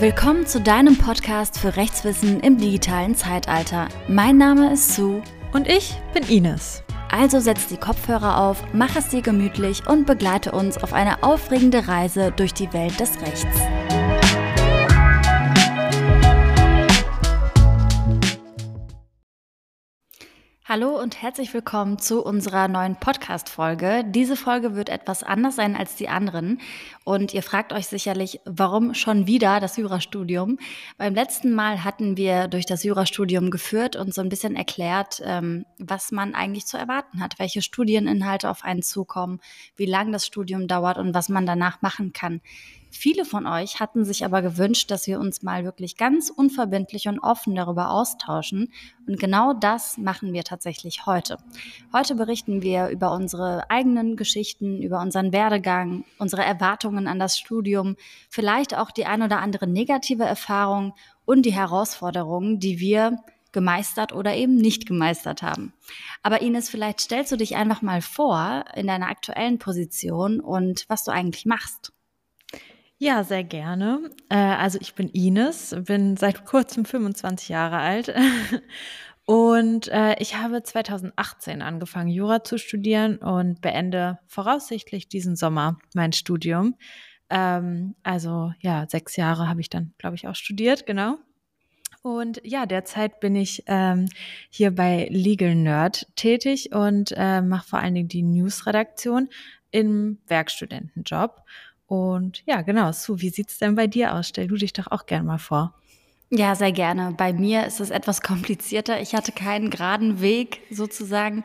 Willkommen zu deinem Podcast für Rechtswissen im digitalen Zeitalter. Mein Name ist Sue. Und ich bin Ines. Also setz die Kopfhörer auf, mach es dir gemütlich und begleite uns auf eine aufregende Reise durch die Welt des Rechts. Hallo und herzlich willkommen zu unserer neuen Podcast-Folge. Diese Folge wird etwas anders sein als die anderen. Und ihr fragt euch sicherlich, warum schon wieder das Jurastudium? Beim letzten Mal hatten wir durch das Jurastudium geführt und so ein bisschen erklärt, ähm, was man eigentlich zu erwarten hat, welche Studieninhalte auf einen zukommen, wie lang das Studium dauert und was man danach machen kann. Viele von euch hatten sich aber gewünscht, dass wir uns mal wirklich ganz unverbindlich und offen darüber austauschen. Und genau das machen wir tatsächlich heute. Heute berichten wir über unsere eigenen Geschichten, über unseren Werdegang, unsere Erwartungen an das Studium, vielleicht auch die ein oder andere negative Erfahrung und die Herausforderungen, die wir gemeistert oder eben nicht gemeistert haben. Aber Ines, vielleicht stellst du dich einfach mal vor in deiner aktuellen Position und was du eigentlich machst. Ja, sehr gerne. Äh, also ich bin Ines, bin seit kurzem 25 Jahre alt und äh, ich habe 2018 angefangen, Jura zu studieren und beende voraussichtlich diesen Sommer mein Studium. Ähm, also ja, sechs Jahre habe ich dann, glaube ich, auch studiert, genau. Und ja, derzeit bin ich ähm, hier bei Legal Nerd tätig und äh, mache vor allen Dingen die Newsredaktion im Werkstudentenjob. Und ja, genau, Sue, wie sieht's denn bei dir aus? Stell du dich doch auch gerne mal vor. Ja, sehr gerne. Bei mir ist es etwas komplizierter. Ich hatte keinen geraden Weg sozusagen.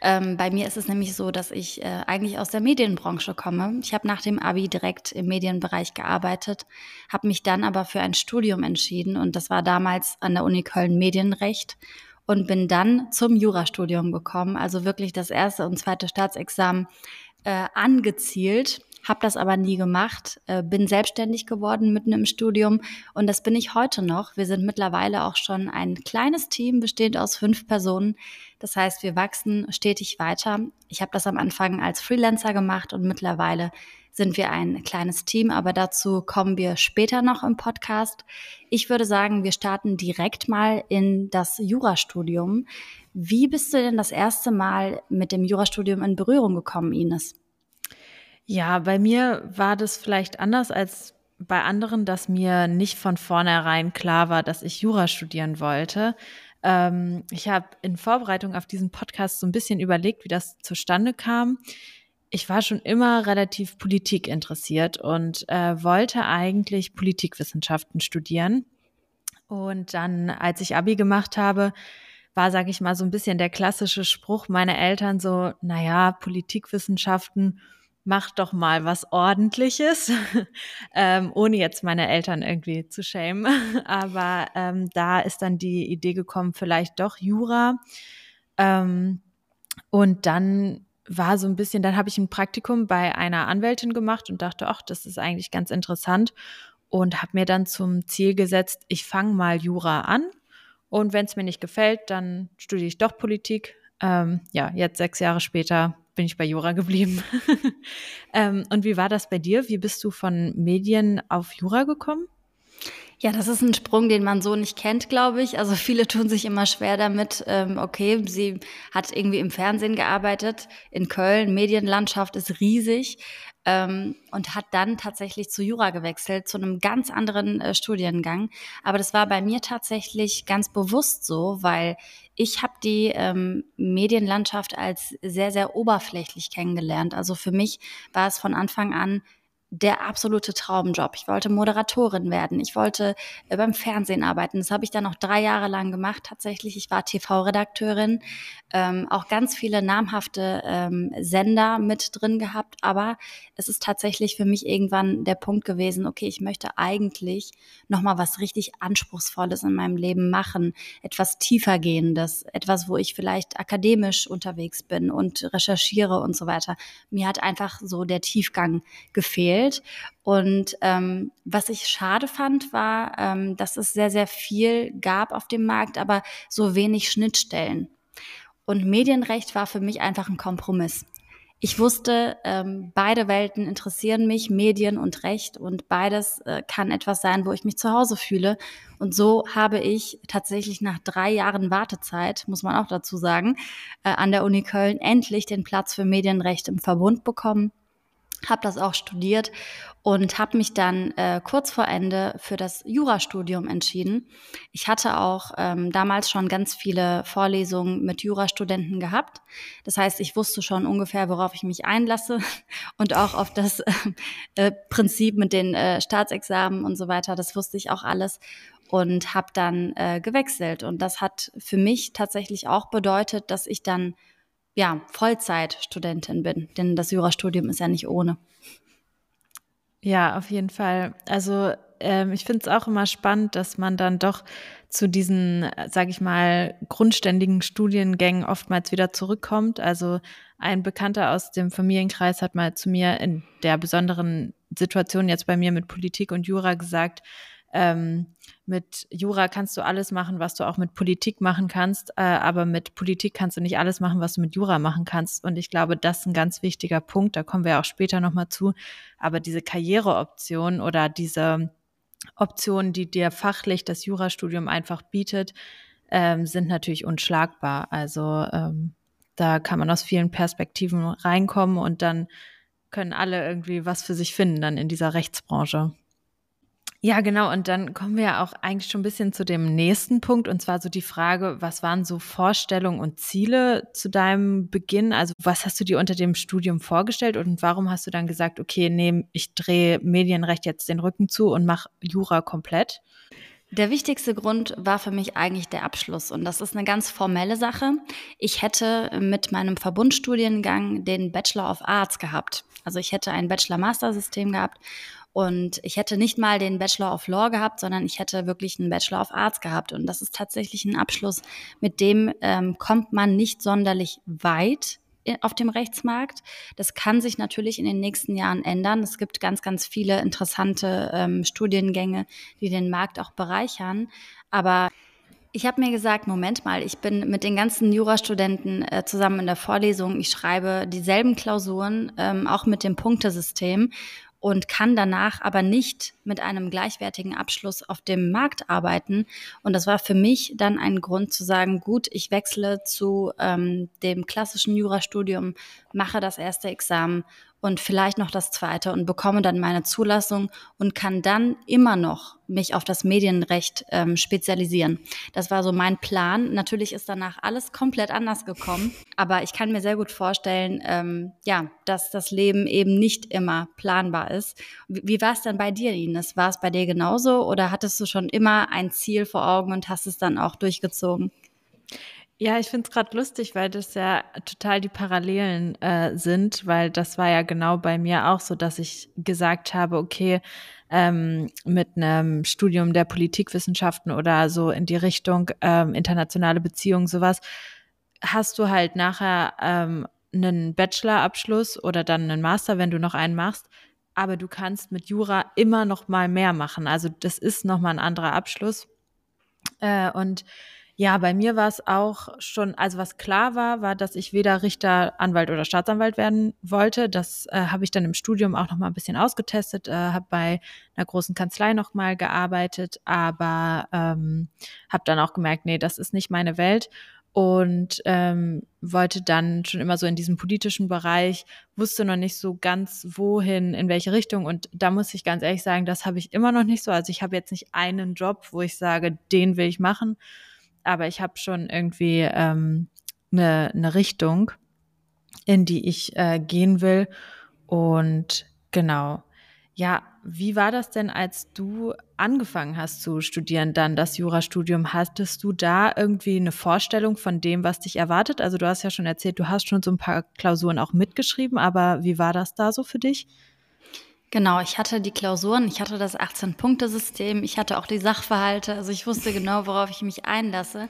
Ähm, bei mir ist es nämlich so, dass ich äh, eigentlich aus der Medienbranche komme. Ich habe nach dem ABI direkt im Medienbereich gearbeitet, habe mich dann aber für ein Studium entschieden und das war damals an der Uni Köln Medienrecht und bin dann zum Jurastudium gekommen, also wirklich das erste und zweite Staatsexamen äh, angezielt habe das aber nie gemacht, äh, bin selbstständig geworden mitten im Studium und das bin ich heute noch. Wir sind mittlerweile auch schon ein kleines Team, bestehend aus fünf Personen. Das heißt, wir wachsen stetig weiter. Ich habe das am Anfang als Freelancer gemacht und mittlerweile sind wir ein kleines Team, aber dazu kommen wir später noch im Podcast. Ich würde sagen, wir starten direkt mal in das Jurastudium. Wie bist du denn das erste Mal mit dem Jurastudium in Berührung gekommen, Ines? Ja, bei mir war das vielleicht anders als bei anderen, dass mir nicht von vornherein klar war, dass ich Jura studieren wollte. Ähm, ich habe in Vorbereitung auf diesen Podcast so ein bisschen überlegt, wie das zustande kam. Ich war schon immer relativ Politik interessiert und äh, wollte eigentlich Politikwissenschaften studieren. Und dann, als ich Abi gemacht habe, war, sage ich mal, so ein bisschen der klassische Spruch meiner Eltern so, naja, Politikwissenschaften, mach doch mal was Ordentliches, ähm, ohne jetzt meine Eltern irgendwie zu schämen. Aber ähm, da ist dann die Idee gekommen, vielleicht doch Jura. Ähm, und dann war so ein bisschen, dann habe ich ein Praktikum bei einer Anwältin gemacht und dachte, ach, das ist eigentlich ganz interessant und habe mir dann zum Ziel gesetzt, ich fange mal Jura an und wenn es mir nicht gefällt, dann studiere ich doch Politik. Ähm, ja, jetzt sechs Jahre später bin ich bei Jura geblieben. ähm, und wie war das bei dir? Wie bist du von Medien auf Jura gekommen? Ja, das ist ein Sprung, den man so nicht kennt, glaube ich. Also viele tun sich immer schwer damit. Ähm, okay, sie hat irgendwie im Fernsehen gearbeitet in Köln. Medienlandschaft ist riesig ähm, und hat dann tatsächlich zu Jura gewechselt, zu einem ganz anderen äh, Studiengang. Aber das war bei mir tatsächlich ganz bewusst so, weil ich habe die ähm, Medienlandschaft als sehr, sehr oberflächlich kennengelernt. Also für mich war es von Anfang an der absolute Traumjob. Ich wollte Moderatorin werden. Ich wollte äh, beim Fernsehen arbeiten. Das habe ich dann noch drei Jahre lang gemacht. Tatsächlich, ich war TV-Redakteurin, ähm, auch ganz viele namhafte ähm, Sender mit drin gehabt. Aber es ist tatsächlich für mich irgendwann der Punkt gewesen, okay, ich möchte eigentlich noch mal was richtig Anspruchsvolles in meinem Leben machen, etwas tiefergehendes, etwas, wo ich vielleicht akademisch unterwegs bin und recherchiere und so weiter. Mir hat einfach so der Tiefgang gefehlt Welt. Und ähm, was ich schade fand, war, ähm, dass es sehr, sehr viel gab auf dem Markt, aber so wenig Schnittstellen. Und Medienrecht war für mich einfach ein Kompromiss. ich wusste, ähm, beide Welten interessieren mich, Medien und Recht und beides äh, kann etwas sein, wo ich mich zu Hause fühle. Und so habe ich tatsächlich nach drei Jahren Wartezeit, muss man auch dazu sagen, äh, an der Uni Köln endlich den Platz für Medienrecht im Verbund bekommen habe das auch studiert und habe mich dann äh, kurz vor Ende für das Jurastudium entschieden. Ich hatte auch ähm, damals schon ganz viele Vorlesungen mit Jurastudenten gehabt. Das heißt, ich wusste schon ungefähr, worauf ich mich einlasse und auch auf das äh, Prinzip mit den äh, Staatsexamen und so weiter. Das wusste ich auch alles und habe dann äh, gewechselt. Und das hat für mich tatsächlich auch bedeutet, dass ich dann ja, Vollzeitstudentin bin, denn das Jurastudium ist ja nicht ohne. Ja, auf jeden Fall. Also ähm, ich finde es auch immer spannend, dass man dann doch zu diesen, sage ich mal, grundständigen Studiengängen oftmals wieder zurückkommt. Also ein Bekannter aus dem Familienkreis hat mal zu mir in der besonderen Situation jetzt bei mir mit Politik und Jura gesagt, ähm, mit Jura kannst du alles machen, was du auch mit Politik machen kannst, äh, aber mit Politik kannst du nicht alles machen, was du mit Jura machen kannst. Und ich glaube, das ist ein ganz wichtiger Punkt, da kommen wir auch später nochmal zu. Aber diese Karriereoption oder diese Optionen, die dir fachlich das Jurastudium einfach bietet, ähm, sind natürlich unschlagbar. Also ähm, da kann man aus vielen Perspektiven reinkommen und dann können alle irgendwie was für sich finden dann in dieser Rechtsbranche. Ja, genau. Und dann kommen wir ja auch eigentlich schon ein bisschen zu dem nächsten Punkt, und zwar so die Frage, was waren so Vorstellungen und Ziele zu deinem Beginn? Also was hast du dir unter dem Studium vorgestellt und warum hast du dann gesagt, okay, nee, ich drehe Medienrecht jetzt den Rücken zu und mache Jura komplett? Der wichtigste Grund war für mich eigentlich der Abschluss und das ist eine ganz formelle Sache. Ich hätte mit meinem Verbundstudiengang den Bachelor of Arts gehabt. Also ich hätte ein Bachelor-Master-System gehabt und ich hätte nicht mal den Bachelor of Law gehabt, sondern ich hätte wirklich einen Bachelor of Arts gehabt. Und das ist tatsächlich ein Abschluss, mit dem ähm, kommt man nicht sonderlich weit auf dem Rechtsmarkt. Das kann sich natürlich in den nächsten Jahren ändern. Es gibt ganz, ganz viele interessante ähm, Studiengänge, die den Markt auch bereichern. Aber ich habe mir gesagt, Moment mal, ich bin mit den ganzen Jurastudenten äh, zusammen in der Vorlesung. Ich schreibe dieselben Klausuren, ähm, auch mit dem Punktesystem und kann danach aber nicht mit einem gleichwertigen Abschluss auf dem Markt arbeiten. Und das war für mich dann ein Grund zu sagen, gut, ich wechsle zu ähm, dem klassischen Jurastudium, mache das erste Examen und vielleicht noch das zweite und bekomme dann meine Zulassung und kann dann immer noch mich auf das Medienrecht ähm, spezialisieren. Das war so mein Plan. Natürlich ist danach alles komplett anders gekommen, aber ich kann mir sehr gut vorstellen, ähm, ja, dass das Leben eben nicht immer planbar ist. Wie, wie war es denn bei dir, Ines? War es bei dir genauso oder hattest du schon immer ein Ziel vor Augen und hast es dann auch durchgezogen? Ja, ich finde es gerade lustig, weil das ja total die Parallelen äh, sind, weil das war ja genau bei mir auch so, dass ich gesagt habe, okay, ähm, mit einem Studium der Politikwissenschaften oder so in die Richtung ähm, internationale Beziehungen, sowas, hast du halt nachher ähm, einen Bachelorabschluss oder dann einen Master, wenn du noch einen machst, aber du kannst mit Jura immer noch mal mehr machen. Also das ist noch mal ein anderer Abschluss. Äh, und ja, bei mir war es auch schon, also was klar war, war, dass ich weder Richter, Anwalt oder Staatsanwalt werden wollte. Das äh, habe ich dann im Studium auch noch mal ein bisschen ausgetestet, äh, habe bei einer großen Kanzlei noch mal gearbeitet, aber ähm, habe dann auch gemerkt, nee, das ist nicht meine Welt und ähm, wollte dann schon immer so in diesem politischen Bereich, wusste noch nicht so ganz wohin, in welche Richtung. Und da muss ich ganz ehrlich sagen, das habe ich immer noch nicht so. Also ich habe jetzt nicht einen Job, wo ich sage, den will ich machen, aber ich habe schon irgendwie ähm, eine, eine Richtung, in die ich äh, gehen will. Und genau, ja, wie war das denn, als du angefangen hast zu studieren, dann das Jurastudium? Hattest du da irgendwie eine Vorstellung von dem, was dich erwartet? Also du hast ja schon erzählt, du hast schon so ein paar Klausuren auch mitgeschrieben, aber wie war das da so für dich? Genau, ich hatte die Klausuren, ich hatte das 18-Punkte-System, ich hatte auch die Sachverhalte, also ich wusste genau, worauf ich mich einlasse.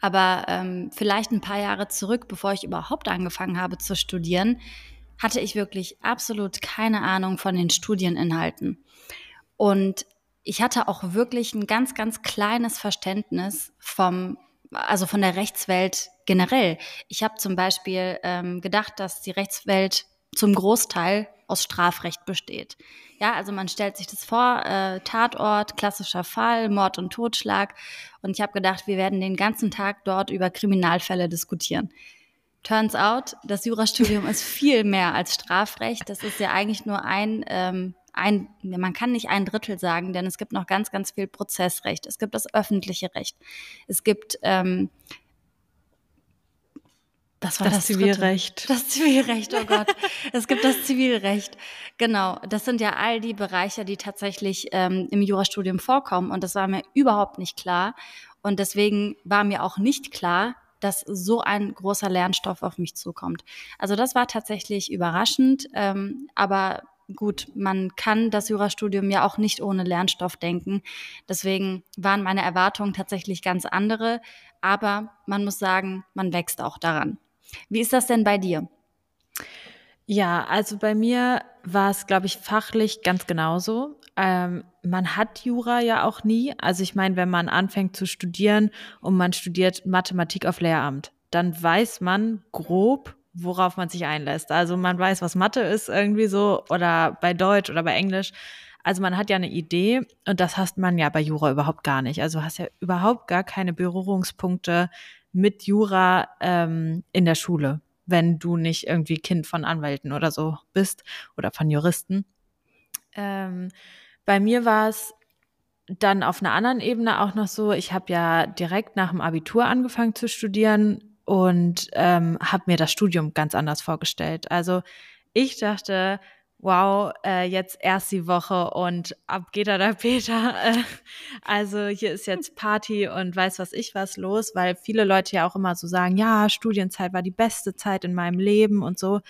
Aber ähm, vielleicht ein paar Jahre zurück, bevor ich überhaupt angefangen habe zu studieren, hatte ich wirklich absolut keine Ahnung von den Studieninhalten. Und ich hatte auch wirklich ein ganz, ganz kleines Verständnis vom, also von der Rechtswelt generell. Ich habe zum Beispiel ähm, gedacht, dass die Rechtswelt zum Großteil aus Strafrecht besteht. Ja, also man stellt sich das vor, äh, Tatort, klassischer Fall, Mord und Totschlag. Und ich habe gedacht, wir werden den ganzen Tag dort über Kriminalfälle diskutieren. Turns out, das Jurastudium ist viel mehr als Strafrecht. Das ist ja eigentlich nur ein, ähm, ein, man kann nicht ein Drittel sagen, denn es gibt noch ganz, ganz viel Prozessrecht. Es gibt das öffentliche Recht. Es gibt ähm, das war das, das Zivilrecht. Dritte. Das Zivilrecht, oh Gott. es gibt das Zivilrecht. Genau. Das sind ja all die Bereiche, die tatsächlich ähm, im Jurastudium vorkommen. Und das war mir überhaupt nicht klar. Und deswegen war mir auch nicht klar, dass so ein großer Lernstoff auf mich zukommt. Also das war tatsächlich überraschend. Ähm, aber gut, man kann das Jurastudium ja auch nicht ohne Lernstoff denken. Deswegen waren meine Erwartungen tatsächlich ganz andere. Aber man muss sagen, man wächst auch daran. Wie ist das denn bei dir? Ja, also bei mir war es, glaube ich, fachlich ganz genauso. Ähm, man hat Jura ja auch nie. Also ich meine, wenn man anfängt zu studieren und man studiert Mathematik auf Lehramt, dann weiß man grob, worauf man sich einlässt. Also man weiß, was Mathe ist irgendwie so oder bei Deutsch oder bei Englisch. Also man hat ja eine Idee und das hast man ja bei Jura überhaupt gar nicht. Also hast ja überhaupt gar keine Berührungspunkte mit Jura ähm, in der Schule, wenn du nicht irgendwie Kind von Anwälten oder so bist oder von Juristen. Ähm, bei mir war es dann auf einer anderen Ebene auch noch so, ich habe ja direkt nach dem Abitur angefangen zu studieren und ähm, habe mir das Studium ganz anders vorgestellt. Also ich dachte, wow, äh, jetzt erst die Woche und ab geht er da Peter. Also hier ist jetzt Party und weiß was ich was los, weil viele Leute ja auch immer so sagen, ja, Studienzeit war die beste Zeit in meinem Leben und so.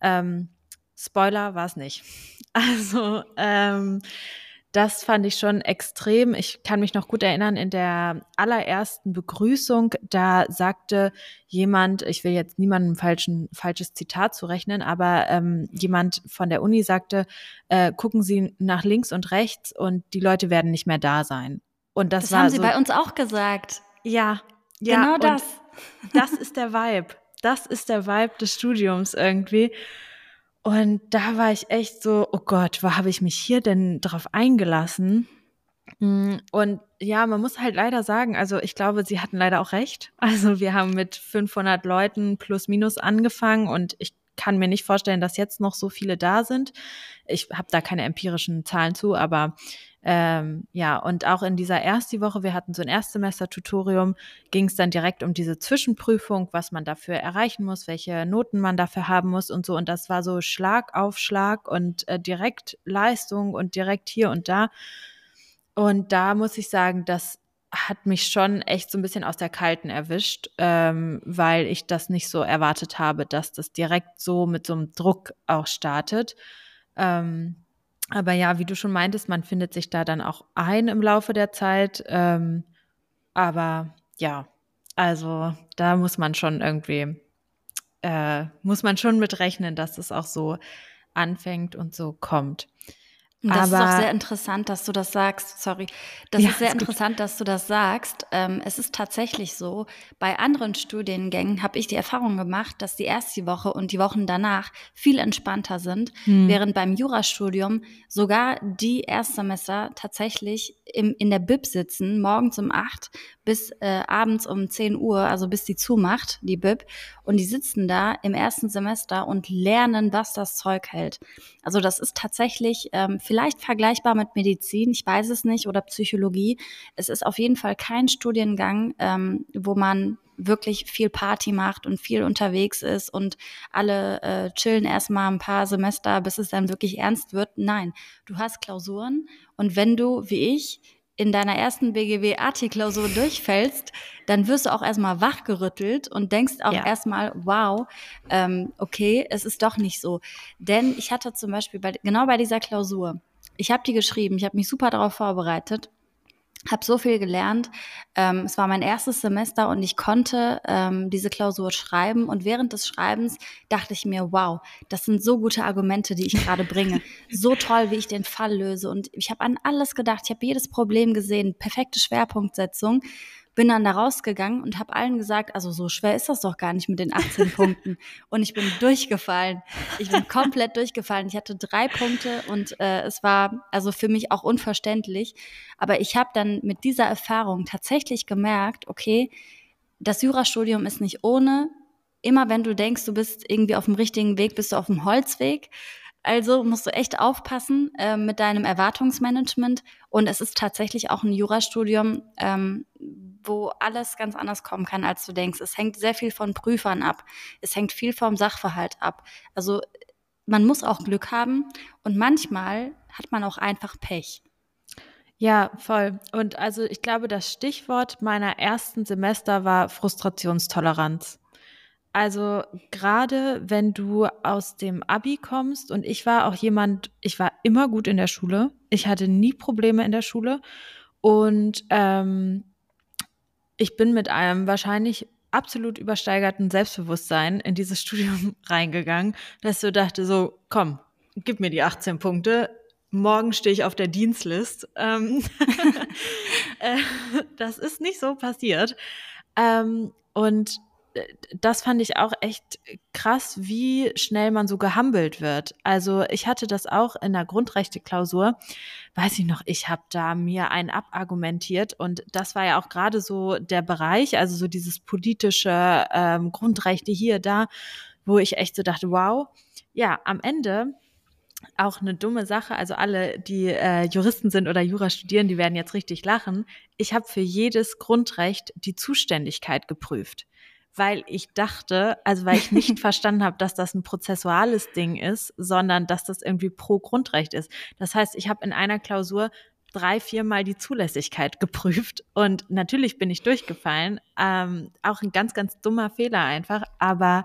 Ähm, Spoiler war es nicht. Also ähm, das fand ich schon extrem. Ich kann mich noch gut erinnern, in der allerersten Begrüßung, da sagte jemand, ich will jetzt niemandem falschen, falsches Zitat zurechnen, aber ähm, jemand von der Uni sagte, äh, gucken Sie nach links und rechts und die Leute werden nicht mehr da sein. Und das, das war haben Sie so, bei uns auch gesagt. Ja, ja. Genau das. Das ist der Vibe. Das ist der Vibe des Studiums irgendwie. Und da war ich echt so, oh Gott, wo habe ich mich hier denn drauf eingelassen? Mm, und ja, man muss halt leider sagen, also ich glaube, sie hatten leider auch recht. Also wir haben mit 500 Leuten plus minus angefangen und ich kann mir nicht vorstellen, dass jetzt noch so viele da sind. Ich habe da keine empirischen Zahlen zu, aber ähm, ja, und auch in dieser ersten Woche, wir hatten so ein Erstsemester-Tutorium, ging es dann direkt um diese Zwischenprüfung, was man dafür erreichen muss, welche Noten man dafür haben muss und so. Und das war so Schlag auf Schlag und äh, direkt Leistung und direkt hier und da. Und da muss ich sagen, das hat mich schon echt so ein bisschen aus der Kalten erwischt, ähm, weil ich das nicht so erwartet habe, dass das direkt so mit so einem Druck auch startet. Ähm, aber ja, wie du schon meintest, man findet sich da dann auch ein im Laufe der Zeit. Ähm, aber ja, also da muss man schon irgendwie, äh, muss man schon mit rechnen, dass es auch so anfängt und so kommt. Das Aber, ist auch sehr interessant, dass du das sagst. Sorry. Das ja, ist sehr ist interessant, dass du das sagst. Ähm, es ist tatsächlich so, bei anderen Studiengängen habe ich die Erfahrung gemacht, dass die erste Woche und die Wochen danach viel entspannter sind, hm. während beim Jurastudium sogar die Erstsemester tatsächlich im, in der Bib sitzen, morgens um acht bis äh, abends um 10 Uhr, also bis die zumacht, die Bib. Und die sitzen da im ersten Semester und lernen, was das Zeug hält. Also das ist tatsächlich ähm, vielleicht vergleichbar mit Medizin, ich weiß es nicht, oder Psychologie. Es ist auf jeden Fall kein Studiengang, ähm, wo man wirklich viel Party macht und viel unterwegs ist und alle äh, chillen erstmal ein paar Semester, bis es dann wirklich ernst wird. Nein, du hast Klausuren und wenn du, wie ich, in deiner ersten BGW-AT-Klausur durchfällst, dann wirst du auch erstmal wachgerüttelt und denkst auch ja. erstmal, wow, ähm, okay, es ist doch nicht so. Denn ich hatte zum Beispiel bei, genau bei dieser Klausur, ich habe die geschrieben, ich habe mich super darauf vorbereitet habe so viel gelernt. Ähm, es war mein erstes Semester und ich konnte ähm, diese Klausur schreiben. Und während des Schreibens dachte ich mir, wow, das sind so gute Argumente, die ich gerade bringe. so toll, wie ich den Fall löse. Und ich habe an alles gedacht. Ich habe jedes Problem gesehen. Perfekte Schwerpunktsetzung. Bin dann da rausgegangen und habe allen gesagt, also so schwer ist das doch gar nicht mit den 18 Punkten. Und ich bin durchgefallen. Ich bin komplett durchgefallen. Ich hatte drei Punkte und äh, es war also für mich auch unverständlich. Aber ich habe dann mit dieser Erfahrung tatsächlich gemerkt, okay, das Jurastudium ist nicht ohne. Immer wenn du denkst, du bist irgendwie auf dem richtigen Weg, bist du auf dem Holzweg. Also musst du echt aufpassen äh, mit deinem Erwartungsmanagement. Und es ist tatsächlich auch ein Jurastudium, ähm, wo alles ganz anders kommen kann, als du denkst. Es hängt sehr viel von Prüfern ab. Es hängt viel vom Sachverhalt ab. Also man muss auch Glück haben und manchmal hat man auch einfach Pech. Ja, voll. Und also ich glaube, das Stichwort meiner ersten Semester war Frustrationstoleranz. Also gerade wenn du aus dem Abi kommst und ich war auch jemand, ich war immer gut in der Schule. Ich hatte nie Probleme in der Schule und ähm, ich bin mit einem wahrscheinlich absolut übersteigerten Selbstbewusstsein in dieses Studium reingegangen, dass du dachte so, komm, gib mir die 18 Punkte. Morgen stehe ich auf der Dienstlist. Ähm, äh, das ist nicht so passiert. Ähm, und das fand ich auch echt krass, wie schnell man so gehambelt wird. Also ich hatte das auch in der Grundrechte-Klausur. Weiß ich noch, ich habe da mir einen abargumentiert und das war ja auch gerade so der Bereich, also so dieses politische ähm, Grundrechte hier, da, wo ich echt so dachte, wow, ja, am Ende auch eine dumme Sache. Also alle, die äh, Juristen sind oder Jura studieren, die werden jetzt richtig lachen. Ich habe für jedes Grundrecht die Zuständigkeit geprüft weil ich dachte, also weil ich nicht verstanden habe, dass das ein prozessuales Ding ist, sondern dass das irgendwie pro Grundrecht ist. Das heißt, ich habe in einer Klausur drei, viermal die Zulässigkeit geprüft und natürlich bin ich durchgefallen. Ähm, auch ein ganz, ganz dummer Fehler einfach, aber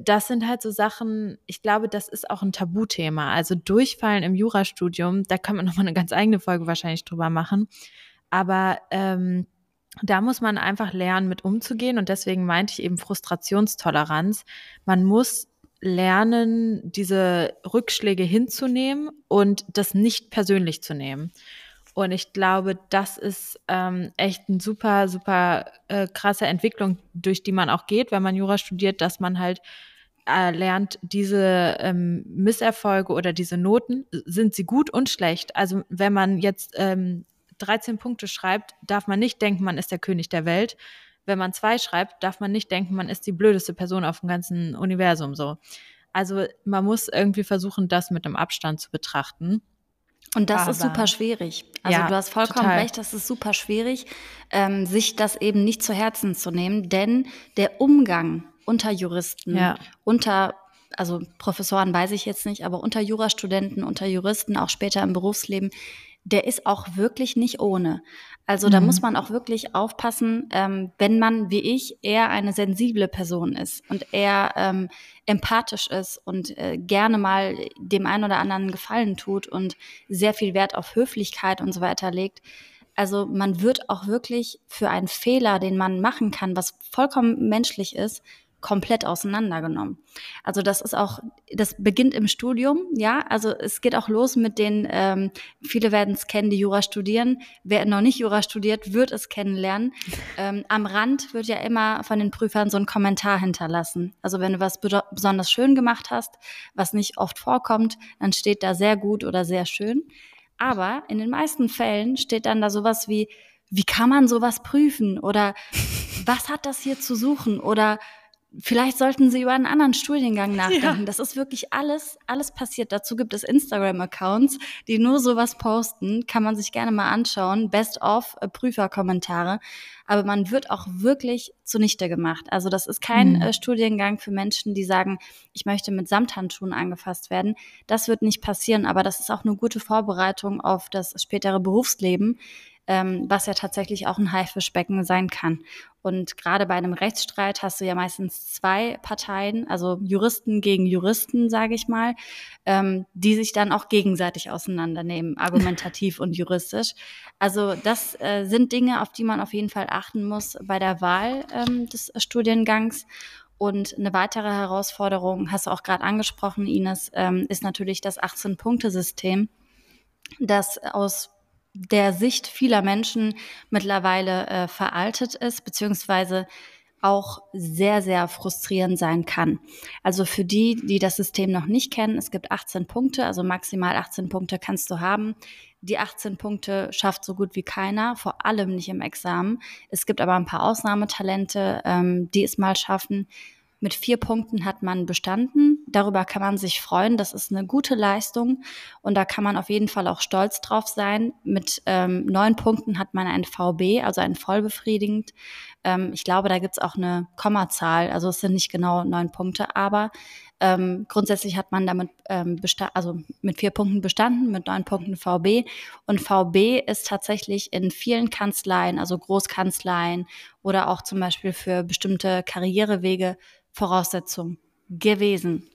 das sind halt so Sachen, ich glaube, das ist auch ein Tabuthema. Also Durchfallen im Jurastudium, da kann man nochmal eine ganz eigene Folge wahrscheinlich drüber machen. Aber ähm, da muss man einfach lernen, mit umzugehen. Und deswegen meinte ich eben Frustrationstoleranz. Man muss lernen, diese Rückschläge hinzunehmen und das nicht persönlich zu nehmen. Und ich glaube, das ist ähm, echt eine super, super äh, krasse Entwicklung, durch die man auch geht, wenn man Jura studiert, dass man halt äh, lernt, diese ähm, Misserfolge oder diese Noten, sind sie gut und schlecht. Also wenn man jetzt ähm, 13 Punkte schreibt, darf man nicht denken, man ist der König der Welt. Wenn man zwei schreibt, darf man nicht denken, man ist die blödeste Person auf dem ganzen Universum so. Also man muss irgendwie versuchen, das mit einem Abstand zu betrachten. Und das Aber, ist super schwierig. Also ja, du hast vollkommen total. recht, das ist super schwierig, ähm, sich das eben nicht zu Herzen zu nehmen, denn der Umgang unter Juristen, ja. unter also Professoren weiß ich jetzt nicht, aber unter Jurastudenten, unter Juristen, auch später im Berufsleben, der ist auch wirklich nicht ohne. Also mhm. da muss man auch wirklich aufpassen, ähm, wenn man wie ich eher eine sensible Person ist und eher ähm, empathisch ist und äh, gerne mal dem einen oder anderen Gefallen tut und sehr viel Wert auf Höflichkeit und so weiter legt. Also man wird auch wirklich für einen Fehler, den man machen kann, was vollkommen menschlich ist, komplett auseinandergenommen. Also das ist auch, das beginnt im Studium, ja. Also es geht auch los mit den, ähm, viele werden es kennen, die Jura studieren. Wer noch nicht Jura studiert, wird es kennenlernen. Ähm, am Rand wird ja immer von den Prüfern so ein Kommentar hinterlassen. Also wenn du was besonders schön gemacht hast, was nicht oft vorkommt, dann steht da sehr gut oder sehr schön. Aber in den meisten Fällen steht dann da sowas wie, wie kann man sowas prüfen? Oder was hat das hier zu suchen? Oder Vielleicht sollten Sie über einen anderen Studiengang nachdenken. Ja. Das ist wirklich alles, alles passiert. Dazu gibt es Instagram-Accounts, die nur sowas posten. Kann man sich gerne mal anschauen. Best of äh, Prüferkommentare. Aber man wird auch wirklich zunichte gemacht. Also das ist kein mhm. äh, Studiengang für Menschen, die sagen, ich möchte mit Samthandschuhen angefasst werden. Das wird nicht passieren. Aber das ist auch eine gute Vorbereitung auf das spätere Berufsleben ähm, was ja tatsächlich auch ein Haifischbecken sein kann. Und gerade bei einem Rechtsstreit hast du ja meistens zwei Parteien, also Juristen gegen Juristen, sage ich mal, ähm, die sich dann auch gegenseitig auseinandernehmen, argumentativ und juristisch. Also das äh, sind Dinge, auf die man auf jeden Fall achten muss bei der Wahl ähm, des Studiengangs. Und eine weitere Herausforderung, hast du auch gerade angesprochen, Ines, ähm, ist natürlich das 18-Punkte-System, das aus der Sicht vieler Menschen mittlerweile äh, veraltet ist, beziehungsweise auch sehr, sehr frustrierend sein kann. Also für die, die das System noch nicht kennen, es gibt 18 Punkte, also maximal 18 Punkte kannst du haben. Die 18 Punkte schafft so gut wie keiner, vor allem nicht im Examen. Es gibt aber ein paar Ausnahmetalente, ähm, die es mal schaffen. Mit vier Punkten hat man bestanden. Darüber kann man sich freuen. Das ist eine gute Leistung und da kann man auf jeden Fall auch stolz drauf sein. Mit ähm, neun Punkten hat man ein VB, also ein vollbefriedigend. Ähm, ich glaube, da gibt's auch eine Kommazahl. Also es sind nicht genau neun Punkte, aber ähm, grundsätzlich hat man damit ähm, also mit vier Punkten bestanden, mit neun Punkten VB. Und VB ist tatsächlich in vielen Kanzleien, also Großkanzleien oder auch zum Beispiel für bestimmte Karrierewege Voraussetzung gewesen.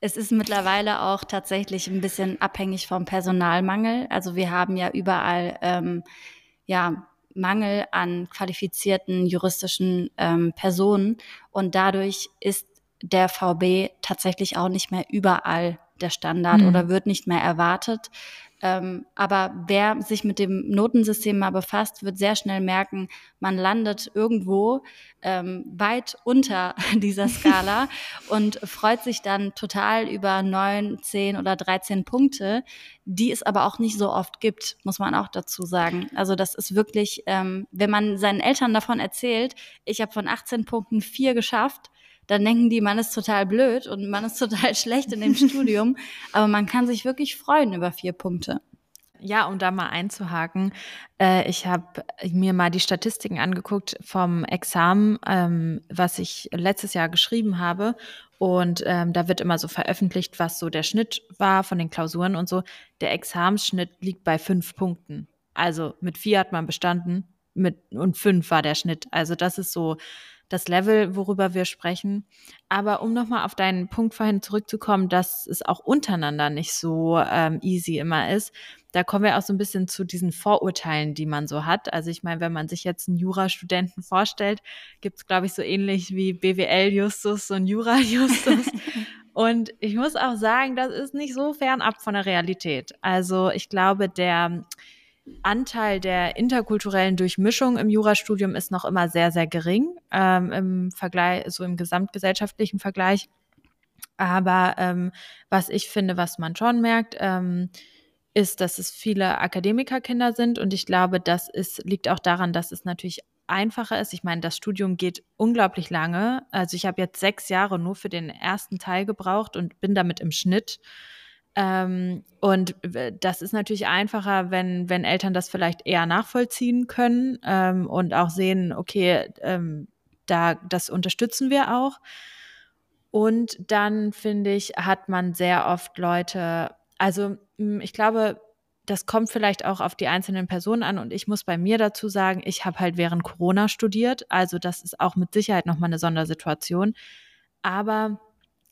Es ist mittlerweile auch tatsächlich ein bisschen abhängig vom Personalmangel. Also wir haben ja überall ähm, ja Mangel an qualifizierten juristischen ähm, Personen und dadurch ist der VB tatsächlich auch nicht mehr überall der Standard mhm. oder wird nicht mehr erwartet. Ähm, aber wer sich mit dem Notensystem mal befasst, wird sehr schnell merken, man landet irgendwo ähm, weit unter dieser Skala und freut sich dann total über neun, zehn oder 13 Punkte, die es aber auch nicht so oft gibt, muss man auch dazu sagen. Also das ist wirklich, ähm, wenn man seinen Eltern davon erzählt, ich habe von 18 Punkten vier geschafft, dann denken die, man ist total blöd und man ist total schlecht in dem Studium. Aber man kann sich wirklich freuen über vier Punkte. Ja, um da mal einzuhaken, äh, ich habe mir mal die Statistiken angeguckt vom Examen, ähm, was ich letztes Jahr geschrieben habe. Und ähm, da wird immer so veröffentlicht, was so der Schnitt war von den Klausuren und so. Der Examensschnitt liegt bei fünf Punkten. Also mit vier hat man bestanden mit, und fünf war der Schnitt. Also das ist so das Level, worüber wir sprechen. Aber um nochmal auf deinen Punkt vorhin zurückzukommen, dass es auch untereinander nicht so ähm, easy immer ist, da kommen wir auch so ein bisschen zu diesen Vorurteilen, die man so hat. Also ich meine, wenn man sich jetzt einen Jurastudenten vorstellt, gibt es, glaube ich, so ähnlich wie BWL-Justus und Jura-Justus. und ich muss auch sagen, das ist nicht so fernab von der Realität. Also ich glaube, der Anteil der interkulturellen Durchmischung im Jurastudium ist noch immer sehr, sehr gering ähm, im Vergleich, so im gesamtgesellschaftlichen Vergleich. Aber ähm, was ich finde, was man schon merkt, ähm, ist, dass es viele Akademikerkinder sind und ich glaube, das ist, liegt auch daran, dass es natürlich einfacher ist. Ich meine, das Studium geht unglaublich lange. Also ich habe jetzt sechs Jahre nur für den ersten Teil gebraucht und bin damit im Schnitt. Ähm, und das ist natürlich einfacher, wenn, wenn Eltern das vielleicht eher nachvollziehen können ähm, und auch sehen, okay, ähm, da, das unterstützen wir auch. Und dann finde ich, hat man sehr oft Leute, also hm, ich glaube, das kommt vielleicht auch auf die einzelnen Personen an und ich muss bei mir dazu sagen, ich habe halt während Corona studiert, also das ist auch mit Sicherheit nochmal eine Sondersituation. Aber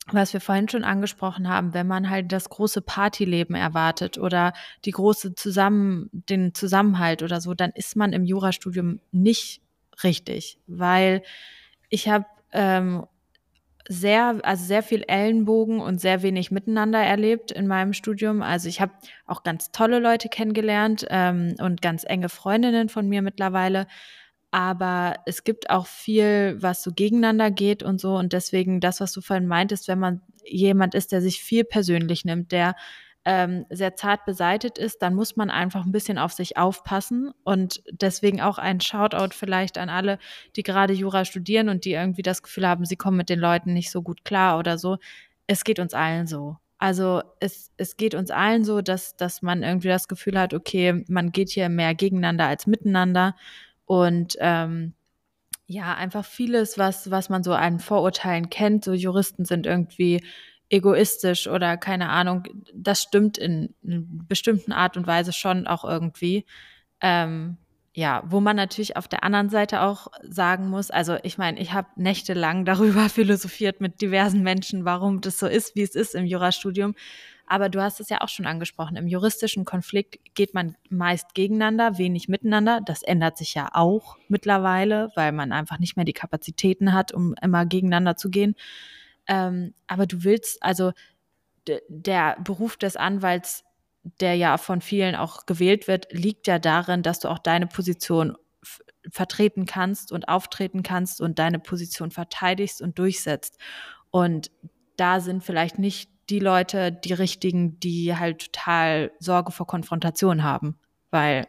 was wir vorhin schon angesprochen haben, wenn man halt das große Partyleben erwartet oder die große Zusammen, den Zusammenhalt oder so, dann ist man im Jurastudium nicht richtig, weil ich habe ähm, sehr, also sehr viel Ellenbogen und sehr wenig Miteinander erlebt in meinem Studium. Also ich habe auch ganz tolle Leute kennengelernt ähm, und ganz enge Freundinnen von mir mittlerweile aber es gibt auch viel, was so gegeneinander geht und so. Und deswegen das, was du vorhin meintest, wenn man jemand ist, der sich viel persönlich nimmt, der ähm, sehr zart beseitet ist, dann muss man einfach ein bisschen auf sich aufpassen. Und deswegen auch ein Shoutout vielleicht an alle, die gerade Jura studieren und die irgendwie das Gefühl haben, sie kommen mit den Leuten nicht so gut klar oder so. Es geht uns allen so. Also es, es geht uns allen so, dass, dass man irgendwie das Gefühl hat, okay, man geht hier mehr gegeneinander als miteinander. Und ähm, ja, einfach vieles, was, was man so an Vorurteilen kennt. So Juristen sind irgendwie egoistisch oder keine Ahnung. Das stimmt in, in bestimmten Art und Weise schon auch irgendwie. Ähm, ja, wo man natürlich auf der anderen Seite auch sagen muss, also ich meine, ich habe nächtelang darüber philosophiert mit diversen Menschen, warum das so ist, wie es ist im Jurastudium. Aber du hast es ja auch schon angesprochen. Im juristischen Konflikt geht man meist gegeneinander, wenig miteinander. Das ändert sich ja auch mittlerweile, weil man einfach nicht mehr die Kapazitäten hat, um immer gegeneinander zu gehen. Ähm, aber du willst, also der Beruf des Anwalts der ja von vielen auch gewählt wird, liegt ja darin, dass du auch deine Position vertreten kannst und auftreten kannst und deine Position verteidigst und durchsetzt. Und da sind vielleicht nicht die Leute die richtigen, die halt total Sorge vor Konfrontation haben, weil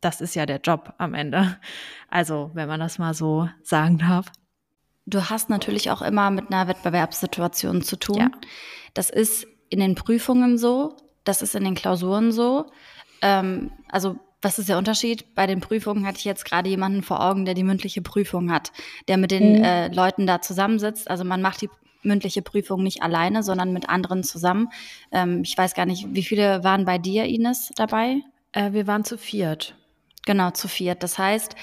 das ist ja der Job am Ende. Also, wenn man das mal so sagen darf. Du hast natürlich auch immer mit einer Wettbewerbssituation zu tun. Ja. Das ist in den Prüfungen so, das ist in den Klausuren so. Ähm, also was ist der Unterschied? Bei den Prüfungen hatte ich jetzt gerade jemanden vor Augen, der die mündliche Prüfung hat, der mit den mhm. äh, Leuten da zusammensitzt. Also man macht die mündliche Prüfung nicht alleine, sondern mit anderen zusammen. Ähm, ich weiß gar nicht, wie viele waren bei dir, Ines, dabei? Äh, wir waren zu viert. Genau, zu viert. Das heißt,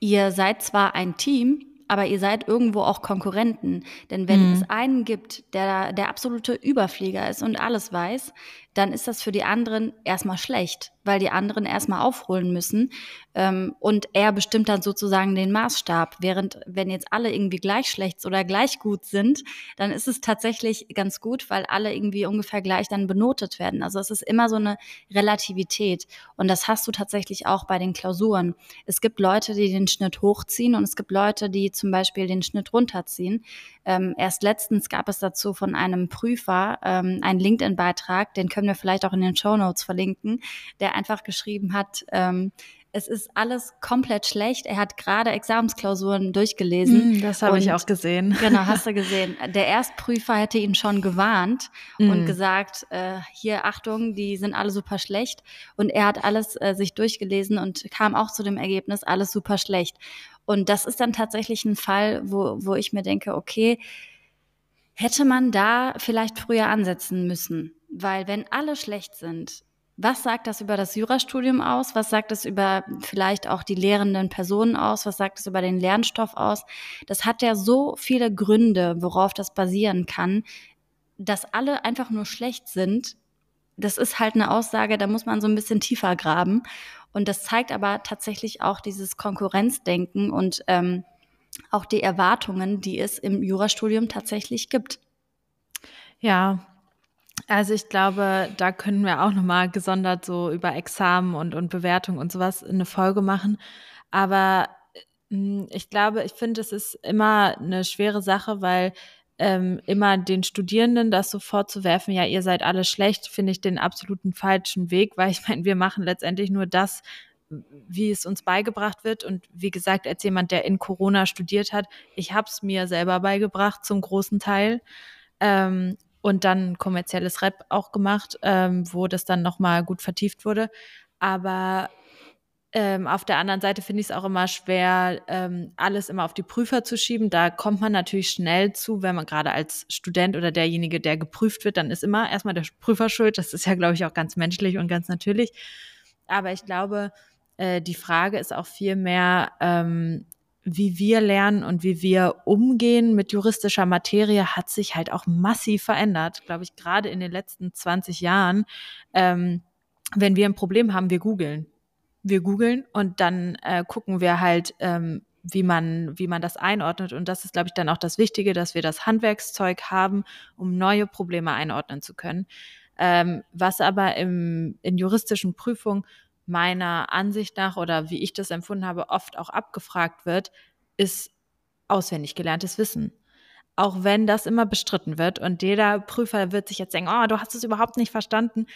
ihr seid zwar ein Team, aber ihr seid irgendwo auch Konkurrenten. Denn wenn mhm. es einen gibt, der der absolute Überflieger ist und alles weiß, dann ist das für die anderen erstmal schlecht, weil die anderen erstmal aufholen müssen. Ähm, und er bestimmt dann sozusagen den Maßstab. Während, wenn jetzt alle irgendwie gleich schlecht oder gleich gut sind, dann ist es tatsächlich ganz gut, weil alle irgendwie ungefähr gleich dann benotet werden. Also es ist immer so eine Relativität. Und das hast du tatsächlich auch bei den Klausuren. Es gibt Leute, die den Schnitt hochziehen und es gibt Leute, die zum Beispiel den Schnitt runterziehen. Ähm, erst letztens gab es dazu von einem Prüfer ähm, einen LinkedIn-Beitrag, den können wir vielleicht auch in den Show Notes verlinken, der einfach geschrieben hat, ähm, es ist alles komplett schlecht. Er hat gerade Examensklausuren durchgelesen. Mm, das habe ich auch gesehen. Genau, hast du gesehen. Der Erstprüfer hätte ihn schon gewarnt mm. und gesagt, äh, hier Achtung, die sind alle super schlecht. Und er hat alles äh, sich durchgelesen und kam auch zu dem Ergebnis, alles super schlecht. Und das ist dann tatsächlich ein Fall, wo, wo ich mir denke, okay, hätte man da vielleicht früher ansetzen müssen? Weil wenn alle schlecht sind, was sagt das über das Jurastudium aus? Was sagt es über vielleicht auch die lehrenden Personen aus? Was sagt es über den Lernstoff aus? Das hat ja so viele Gründe, worauf das basieren kann, dass alle einfach nur schlecht sind. Das ist halt eine Aussage, da muss man so ein bisschen tiefer graben. Und das zeigt aber tatsächlich auch dieses Konkurrenzdenken und ähm, auch die Erwartungen, die es im Jurastudium tatsächlich gibt. Ja, also ich glaube, da können wir auch nochmal gesondert so über Examen und, und Bewertung und sowas eine Folge machen. Aber hm, ich glaube, ich finde, es ist immer eine schwere Sache, weil ähm, immer den Studierenden das so vorzuwerfen, ja, ihr seid alle schlecht, finde ich den absoluten falschen Weg, weil ich meine, wir machen letztendlich nur das, wie es uns beigebracht wird. Und wie gesagt, als jemand, der in Corona studiert hat, ich habe es mir selber beigebracht zum großen Teil. Ähm, und dann kommerzielles Rap auch gemacht, ähm, wo das dann nochmal gut vertieft wurde. Aber ähm, auf der anderen Seite finde ich es auch immer schwer, ähm, alles immer auf die Prüfer zu schieben. Da kommt man natürlich schnell zu, wenn man gerade als Student oder derjenige, der geprüft wird, dann ist immer erstmal der Prüfer schuld. Das ist ja, glaube ich, auch ganz menschlich und ganz natürlich. Aber ich glaube, äh, die Frage ist auch viel mehr, ähm, wie wir lernen und wie wir umgehen mit juristischer Materie hat sich halt auch massiv verändert, glaube ich, gerade in den letzten 20 Jahren. Ähm, wenn wir ein Problem haben, wir googeln wir googeln und dann äh, gucken wir halt, ähm, wie man, wie man das einordnet. Und das ist, glaube ich, dann auch das Wichtige, dass wir das Handwerkszeug haben, um neue Probleme einordnen zu können. Ähm, was aber im, in juristischen Prüfungen meiner Ansicht nach oder wie ich das empfunden habe, oft auch abgefragt wird, ist auswendig gelerntes Wissen. Auch wenn das immer bestritten wird und jeder Prüfer wird sich jetzt denken, oh, du hast es überhaupt nicht verstanden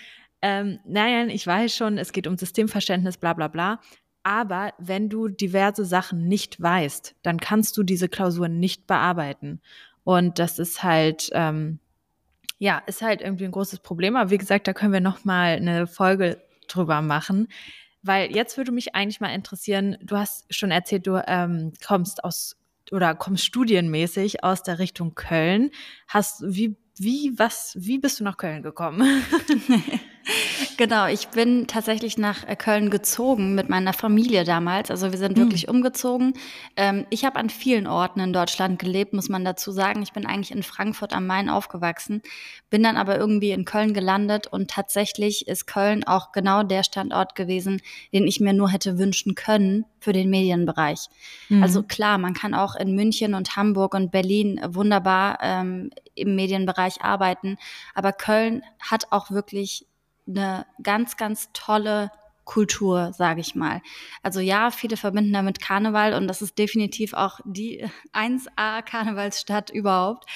ähm, naja, ich weiß schon, es geht um Systemverständnis, bla bla bla. Aber wenn du diverse Sachen nicht weißt, dann kannst du diese Klausuren nicht bearbeiten. Und das ist halt, ähm, ja, ist halt irgendwie ein großes Problem. Aber wie gesagt, da können wir noch mal eine Folge drüber machen. Weil jetzt würde mich eigentlich mal interessieren, du hast schon erzählt, du ähm, kommst aus oder kommst studienmäßig aus der Richtung Köln. Hast, wie, wie, was, wie bist du nach Köln gekommen? Genau, ich bin tatsächlich nach äh, Köln gezogen mit meiner Familie damals. Also wir sind mhm. wirklich umgezogen. Ähm, ich habe an vielen Orten in Deutschland gelebt, muss man dazu sagen. Ich bin eigentlich in Frankfurt am Main aufgewachsen, bin dann aber irgendwie in Köln gelandet und tatsächlich ist Köln auch genau der Standort gewesen, den ich mir nur hätte wünschen können für den Medienbereich. Mhm. Also klar, man kann auch in München und Hamburg und Berlin wunderbar ähm, im Medienbereich arbeiten, aber Köln hat auch wirklich eine ganz, ganz tolle Kultur, sage ich mal. Also ja, viele verbinden damit Karneval und das ist definitiv auch die 1A Karnevalsstadt überhaupt.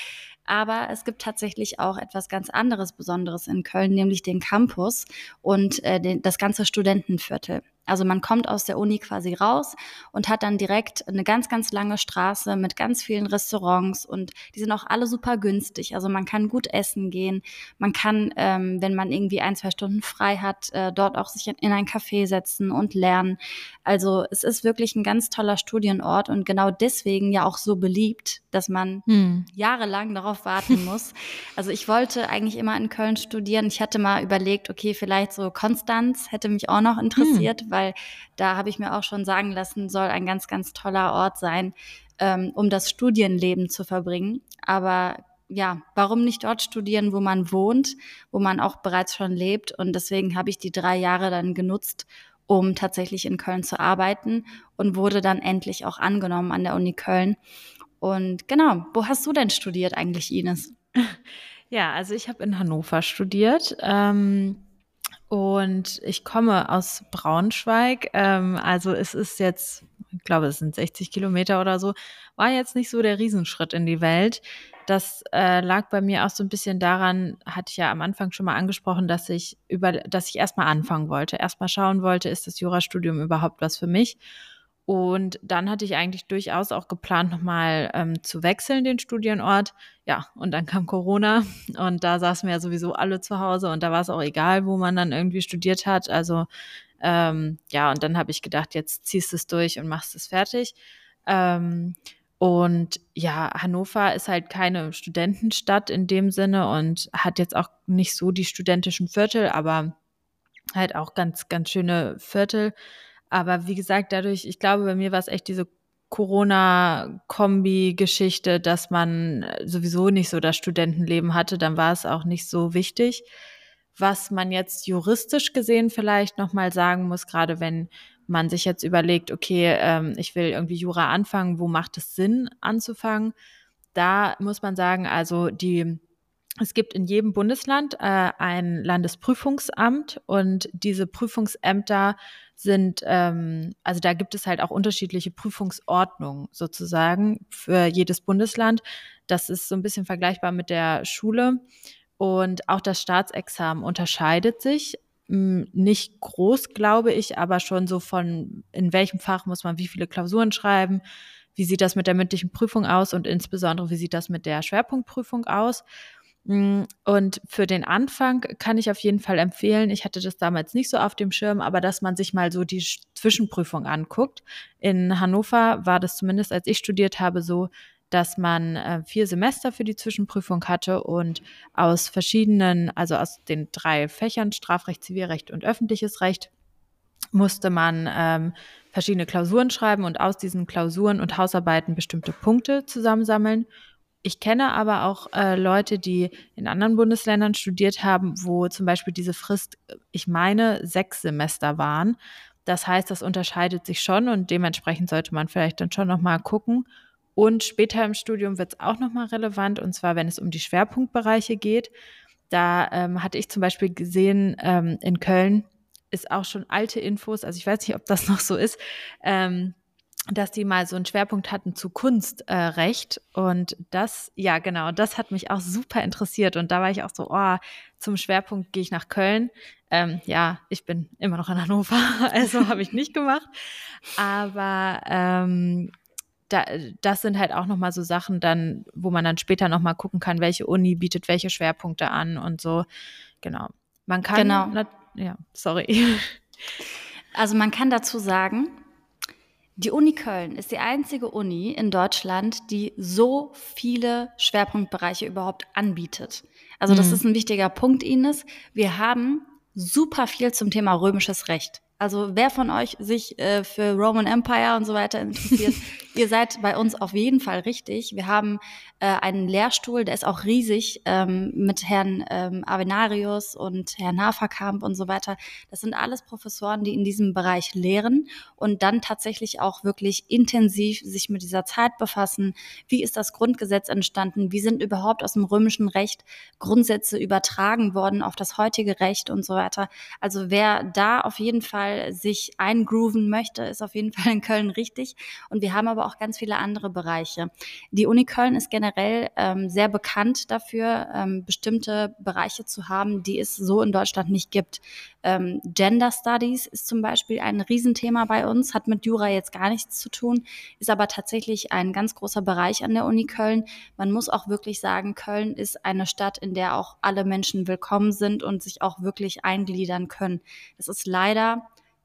Aber es gibt tatsächlich auch etwas ganz anderes Besonderes in Köln, nämlich den Campus und äh, den, das ganze Studentenviertel. Also man kommt aus der Uni quasi raus und hat dann direkt eine ganz, ganz lange Straße mit ganz vielen Restaurants und die sind auch alle super günstig. Also man kann gut essen gehen. Man kann, ähm, wenn man irgendwie ein, zwei Stunden frei hat, äh, dort auch sich in ein Café setzen und lernen. Also es ist wirklich ein ganz toller Studienort und genau deswegen ja auch so beliebt, dass man hm. jahrelang darauf warten muss. also ich wollte eigentlich immer in Köln studieren. Ich hatte mal überlegt, okay, vielleicht so Konstanz hätte mich auch noch interessiert. Hm weil da habe ich mir auch schon sagen lassen, soll ein ganz, ganz toller Ort sein, ähm, um das Studienleben zu verbringen. Aber ja, warum nicht dort studieren, wo man wohnt, wo man auch bereits schon lebt? Und deswegen habe ich die drei Jahre dann genutzt, um tatsächlich in Köln zu arbeiten und wurde dann endlich auch angenommen an der Uni Köln. Und genau, wo hast du denn studiert eigentlich, Ines? Ja, also ich habe in Hannover studiert. Ähm, und ich komme aus Braunschweig. Ähm, also es ist jetzt, ich glaube, es sind 60 Kilometer oder so, war jetzt nicht so der Riesenschritt in die Welt. Das äh, lag bei mir auch so ein bisschen daran, hatte ich ja am Anfang schon mal angesprochen, dass ich über, dass ich erstmal anfangen wollte, erstmal schauen wollte, ist das Jurastudium überhaupt was für mich? Und dann hatte ich eigentlich durchaus auch geplant, nochmal ähm, zu wechseln, den Studienort. Ja, und dann kam Corona und da saßen wir ja sowieso alle zu Hause und da war es auch egal, wo man dann irgendwie studiert hat. Also ähm, ja, und dann habe ich gedacht, jetzt ziehst du es durch und machst es fertig. Ähm, und ja, Hannover ist halt keine Studentenstadt in dem Sinne und hat jetzt auch nicht so die studentischen Viertel, aber halt auch ganz, ganz schöne Viertel. Aber wie gesagt, dadurch, ich glaube, bei mir war es echt diese Corona-Kombi-Geschichte, dass man sowieso nicht so das Studentenleben hatte, dann war es auch nicht so wichtig. Was man jetzt juristisch gesehen vielleicht nochmal sagen muss, gerade wenn man sich jetzt überlegt, okay, ähm, ich will irgendwie Jura anfangen, wo macht es Sinn anzufangen? Da muss man sagen, also die es gibt in jedem Bundesland äh, ein Landesprüfungsamt und diese Prüfungsämter sind, ähm, also da gibt es halt auch unterschiedliche Prüfungsordnungen sozusagen für jedes Bundesland. Das ist so ein bisschen vergleichbar mit der Schule. Und auch das Staatsexamen unterscheidet sich. Hm, nicht groß, glaube ich, aber schon so von, in welchem Fach muss man wie viele Klausuren schreiben, wie sieht das mit der mündlichen Prüfung aus und insbesondere wie sieht das mit der Schwerpunktprüfung aus. Mm, und für den Anfang kann ich auf jeden Fall empfehlen, ich hatte das damals nicht so auf dem Schirm, aber dass man sich mal so die Zwischenprüfung anguckt. In Hannover war das zumindest, als ich studiert habe, so, dass man äh, vier Semester für die Zwischenprüfung hatte und aus verschiedenen, also aus den drei Fächern Strafrecht, Zivilrecht und öffentliches Recht, musste man ähm, verschiedene Klausuren schreiben und aus diesen Klausuren und Hausarbeiten bestimmte Punkte zusammensammeln. Ich kenne aber auch äh, Leute, die in anderen Bundesländern studiert haben, wo zum Beispiel diese Frist, ich meine, sechs Semester waren. Das heißt, das unterscheidet sich schon und dementsprechend sollte man vielleicht dann schon nochmal gucken. Und später im Studium wird es auch nochmal relevant, und zwar, wenn es um die Schwerpunktbereiche geht. Da ähm, hatte ich zum Beispiel gesehen, ähm, in Köln ist auch schon alte Infos, also ich weiß nicht, ob das noch so ist, ähm, dass die mal so einen Schwerpunkt hatten zu Kunstrecht. Äh, und das, ja, genau, das hat mich auch super interessiert. Und da war ich auch so, oh, zum Schwerpunkt gehe ich nach Köln. Ähm, ja, ich bin immer noch in Hannover, also habe ich nicht gemacht. Aber ähm, da, das sind halt auch nochmal so Sachen dann, wo man dann später nochmal gucken kann, welche Uni bietet welche Schwerpunkte an und so. Genau. Man kann, genau. Na, ja, sorry. Also man kann dazu sagen, die Uni Köln ist die einzige Uni in Deutschland, die so viele Schwerpunktbereiche überhaupt anbietet. Also das mhm. ist ein wichtiger Punkt, Ines. Wir haben super viel zum Thema römisches Recht. Also wer von euch sich äh, für Roman Empire und so weiter interessiert, ihr seid bei uns auf jeden Fall richtig. Wir haben äh, einen Lehrstuhl, der ist auch riesig ähm, mit Herrn ähm, Avenarius und Herrn Haferkamp und so weiter. Das sind alles Professoren, die in diesem Bereich lehren und dann tatsächlich auch wirklich intensiv sich mit dieser Zeit befassen. Wie ist das Grundgesetz entstanden? Wie sind überhaupt aus dem römischen Recht Grundsätze übertragen worden auf das heutige Recht und so weiter? Also wer da auf jeden Fall Fall sich eingrooven möchte, ist auf jeden Fall in Köln richtig. Und wir haben aber auch ganz viele andere Bereiche. Die Uni Köln ist generell ähm, sehr bekannt dafür, ähm, bestimmte Bereiche zu haben, die es so in Deutschland nicht gibt. Ähm, Gender Studies ist zum Beispiel ein Riesenthema bei uns, hat mit Jura jetzt gar nichts zu tun, ist aber tatsächlich ein ganz großer Bereich an der Uni Köln. Man muss auch wirklich sagen, Köln ist eine Stadt, in der auch alle Menschen willkommen sind und sich auch wirklich eingliedern können. Das ist leider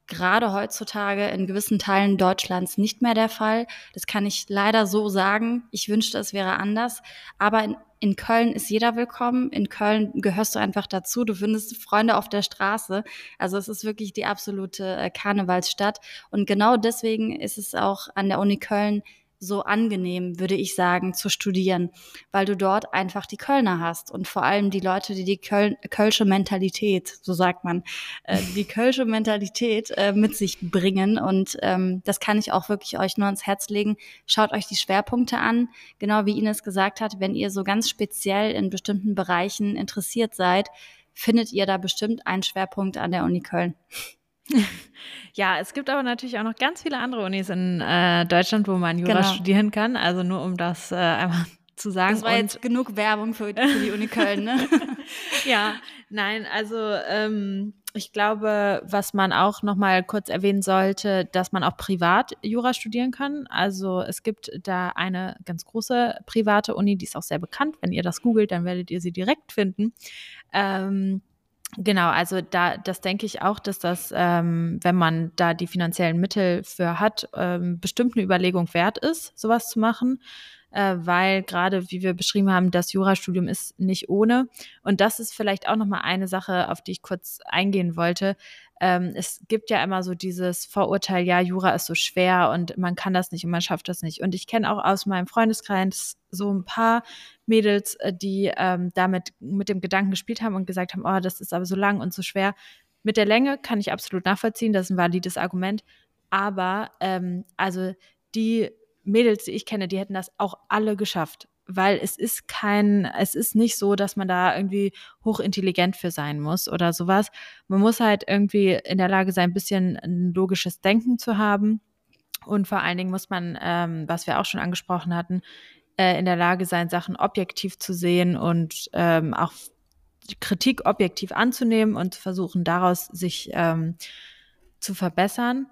gerade heutzutage in gewissen Teilen Deutschlands nicht mehr der Fall. Das kann ich leider so sagen. Ich wünschte, es wäre anders. Aber in, in Köln ist jeder willkommen. In Köln gehörst du einfach dazu. Du findest Freunde auf der Straße. Also es ist wirklich die absolute äh, Karnevalsstadt. Und genau deswegen ist es auch an der Uni Köln so angenehm, würde ich sagen, zu studieren, weil du dort einfach die Kölner hast und vor allem die Leute, die die Köl kölsche Mentalität, so sagt man, äh, die kölsche Mentalität äh, mit sich bringen und ähm, das kann ich auch wirklich euch nur ans Herz legen. Schaut euch die Schwerpunkte an, genau wie Ines gesagt hat, wenn ihr so ganz speziell in bestimmten Bereichen interessiert seid, findet ihr da bestimmt einen Schwerpunkt an der Uni Köln. Ja, es gibt aber natürlich auch noch ganz viele andere Unis in äh, Deutschland, wo man Jura genau. studieren kann. Also nur um das äh, einmal zu sagen. Das war Und jetzt genug Werbung für, für die Uni Köln, ne? ja, nein, also ähm, ich glaube, was man auch noch mal kurz erwähnen sollte, dass man auch privat Jura studieren kann. Also es gibt da eine ganz große private Uni, die ist auch sehr bekannt. Wenn ihr das googelt, dann werdet ihr sie direkt finden. Ähm, Genau, also da, das denke ich auch, dass das, ähm, wenn man da die finanziellen Mittel für hat, ähm, bestimmt eine Überlegung wert ist, sowas zu machen, äh, weil gerade, wie wir beschrieben haben, das Jurastudium ist nicht ohne. Und das ist vielleicht auch nochmal eine Sache, auf die ich kurz eingehen wollte ähm, es gibt ja immer so dieses Vorurteil, ja, Jura ist so schwer und man kann das nicht und man schafft das nicht. Und ich kenne auch aus meinem Freundeskreis so ein paar Mädels, äh, die ähm, damit mit dem Gedanken gespielt haben und gesagt haben, oh, das ist aber so lang und so schwer. Mit der Länge kann ich absolut nachvollziehen, das ist ein valides Argument. Aber ähm, also die Mädels, die ich kenne, die hätten das auch alle geschafft weil es ist kein, es ist nicht so, dass man da irgendwie hochintelligent für sein muss oder sowas. Man muss halt irgendwie in der Lage sein, ein bisschen ein logisches Denken zu haben. Und vor allen Dingen muss man, ähm, was wir auch schon angesprochen hatten, äh, in der Lage sein, Sachen objektiv zu sehen und ähm, auch Kritik objektiv anzunehmen und versuchen, daraus sich ähm, zu verbessern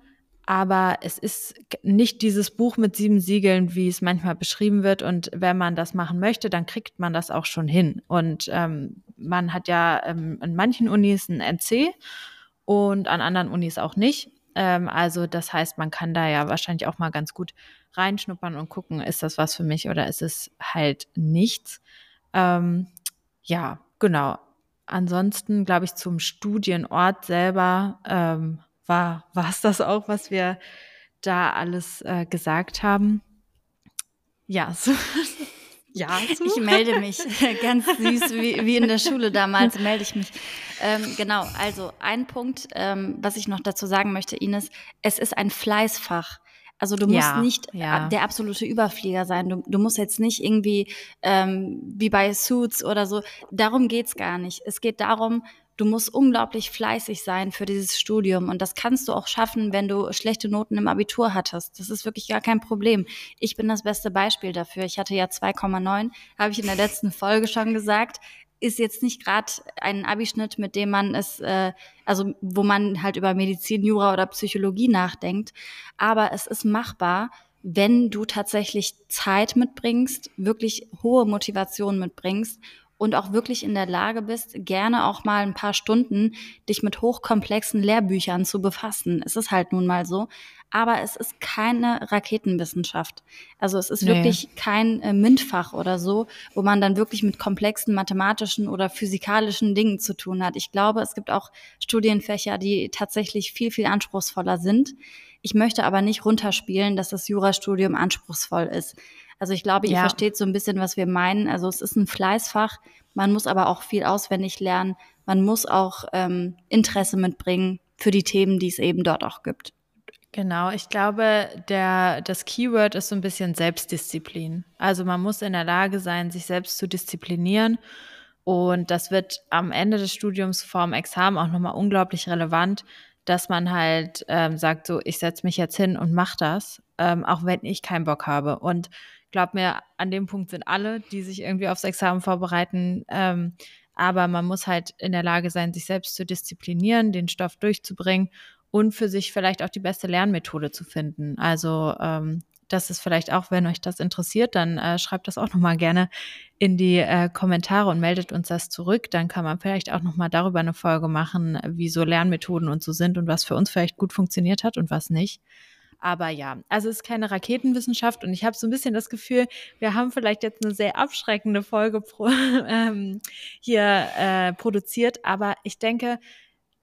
aber es ist nicht dieses Buch mit sieben Siegeln, wie es manchmal beschrieben wird. Und wenn man das machen möchte, dann kriegt man das auch schon hin. Und ähm, man hat ja ähm, in manchen Unis ein NC und an anderen Unis auch nicht. Ähm, also das heißt, man kann da ja wahrscheinlich auch mal ganz gut reinschnuppern und gucken, ist das was für mich oder ist es halt nichts. Ähm, ja, genau. Ansonsten glaube ich zum Studienort selber ähm, war es das auch, was wir da alles äh, gesagt haben. Ja, so. Ja, so. ich melde mich. Ganz süß, wie, wie in der Schule damals melde ich mich. Ähm, genau, also ein Punkt, ähm, was ich noch dazu sagen möchte, Ines, es ist ein Fleißfach. Also du musst ja, nicht ja. der absolute Überflieger sein. Du, du musst jetzt nicht irgendwie ähm, wie bei Suits oder so. Darum geht's gar nicht. Es geht darum, du musst unglaublich fleißig sein für dieses Studium und das kannst du auch schaffen, wenn du schlechte Noten im Abitur hattest. Das ist wirklich gar kein Problem. Ich bin das beste Beispiel dafür. Ich hatte ja 2,9, habe ich in der letzten Folge schon gesagt. Ist jetzt nicht gerade ein Abischnitt, mit dem man es, äh, also wo man halt über Medizin, Jura oder Psychologie nachdenkt, aber es ist machbar wenn du tatsächlich Zeit mitbringst, wirklich hohe Motivation mitbringst und auch wirklich in der Lage bist, gerne auch mal ein paar Stunden dich mit hochkomplexen Lehrbüchern zu befassen. Es ist halt nun mal so. Aber es ist keine Raketenwissenschaft. Also es ist nee. wirklich kein äh, MINT-Fach oder so, wo man dann wirklich mit komplexen mathematischen oder physikalischen Dingen zu tun hat. Ich glaube, es gibt auch Studienfächer, die tatsächlich viel, viel anspruchsvoller sind. Ich möchte aber nicht runterspielen, dass das Jurastudium anspruchsvoll ist. Also ich glaube, ihr ja. versteht so ein bisschen, was wir meinen. Also es ist ein Fleißfach, man muss aber auch viel auswendig lernen. Man muss auch ähm, Interesse mitbringen für die Themen, die es eben dort auch gibt. Genau, ich glaube, der, das Keyword ist so ein bisschen Selbstdisziplin. Also man muss in der Lage sein, sich selbst zu disziplinieren. Und das wird am Ende des Studiums vorm Examen auch nochmal unglaublich relevant, dass man halt ähm, sagt, so, ich setze mich jetzt hin und mache das, ähm, auch wenn ich keinen Bock habe. Und glaub mir, an dem Punkt sind alle, die sich irgendwie aufs Examen vorbereiten. Ähm, aber man muss halt in der Lage sein, sich selbst zu disziplinieren, den Stoff durchzubringen und für sich vielleicht auch die beste Lernmethode zu finden. Also ähm, das ist vielleicht auch, wenn euch das interessiert, dann äh, schreibt das auch nochmal gerne in die äh, Kommentare und meldet uns das zurück. Dann kann man vielleicht auch nochmal darüber eine Folge machen, wie so Lernmethoden und so sind und was für uns vielleicht gut funktioniert hat und was nicht. Aber ja, also es ist keine Raketenwissenschaft und ich habe so ein bisschen das Gefühl, wir haben vielleicht jetzt eine sehr abschreckende Folge pro, ähm, hier äh, produziert, aber ich denke,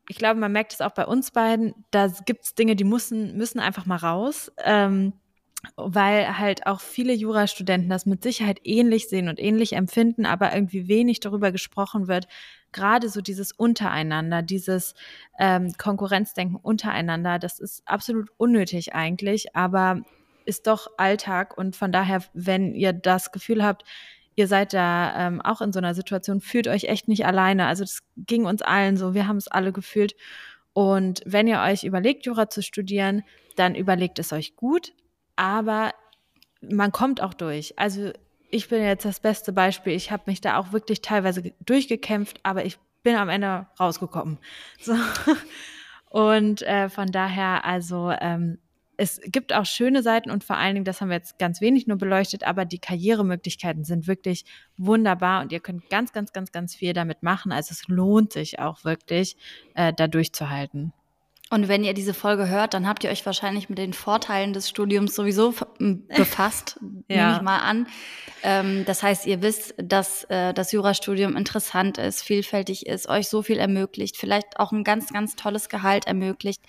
ich glaube, man merkt es auch bei uns beiden, da gibt es Dinge, die müssen, müssen einfach mal raus. Ähm, weil halt auch viele Jurastudenten das mit Sicherheit ähnlich sehen und ähnlich empfinden, aber irgendwie wenig darüber gesprochen wird. Gerade so dieses Untereinander, dieses ähm, Konkurrenzdenken untereinander, das ist absolut unnötig eigentlich, aber ist doch Alltag und von daher, wenn ihr das Gefühl habt, ihr seid da ähm, auch in so einer Situation, fühlt euch echt nicht alleine. Also das ging uns allen so, wir haben es alle gefühlt. Und wenn ihr euch überlegt, Jura zu studieren, dann überlegt es euch gut, aber man kommt auch durch. Also ich bin jetzt das beste Beispiel. Ich habe mich da auch wirklich teilweise durchgekämpft, aber ich bin am Ende rausgekommen. So. Und äh, von daher, also ähm, es gibt auch schöne Seiten und vor allen Dingen, das haben wir jetzt ganz wenig nur beleuchtet, aber die Karrieremöglichkeiten sind wirklich wunderbar und ihr könnt ganz, ganz, ganz, ganz viel damit machen. Also es lohnt sich auch wirklich, äh, da durchzuhalten. Und wenn ihr diese Folge hört, dann habt ihr euch wahrscheinlich mit den Vorteilen des Studiums sowieso befasst, ja. nehme ich mal an. Ähm, das heißt, ihr wisst, dass äh, das Jurastudium interessant ist, vielfältig ist, euch so viel ermöglicht, vielleicht auch ein ganz, ganz tolles Gehalt ermöglicht.